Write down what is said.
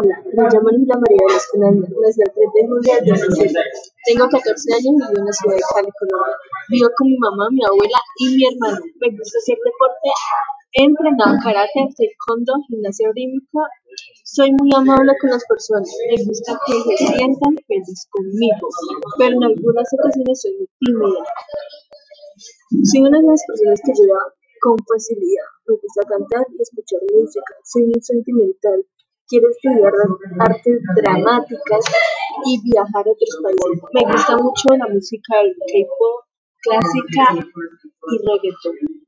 llamo Lila María Nanda, nací el 3 de julio de 2007. Tengo 14 años y vivo en la ciudad de Cali, Colombia. Vivo con mi mamá, mi abuela y mi hermano. Me gusta hacer deporte, he entrenado karate, taekwondo, gimnasia rítmica. Soy muy amable con las personas. Me gusta que se sientan felices conmigo, pero en algunas ocasiones soy muy tímida. Soy una de las personas que llora con facilidad. Me gusta cantar y escuchar música. Soy muy sentimental quiero estudiar artes dramáticas y viajar a otros países. Me gusta mucho la música K-pop, clásica y reggaeton.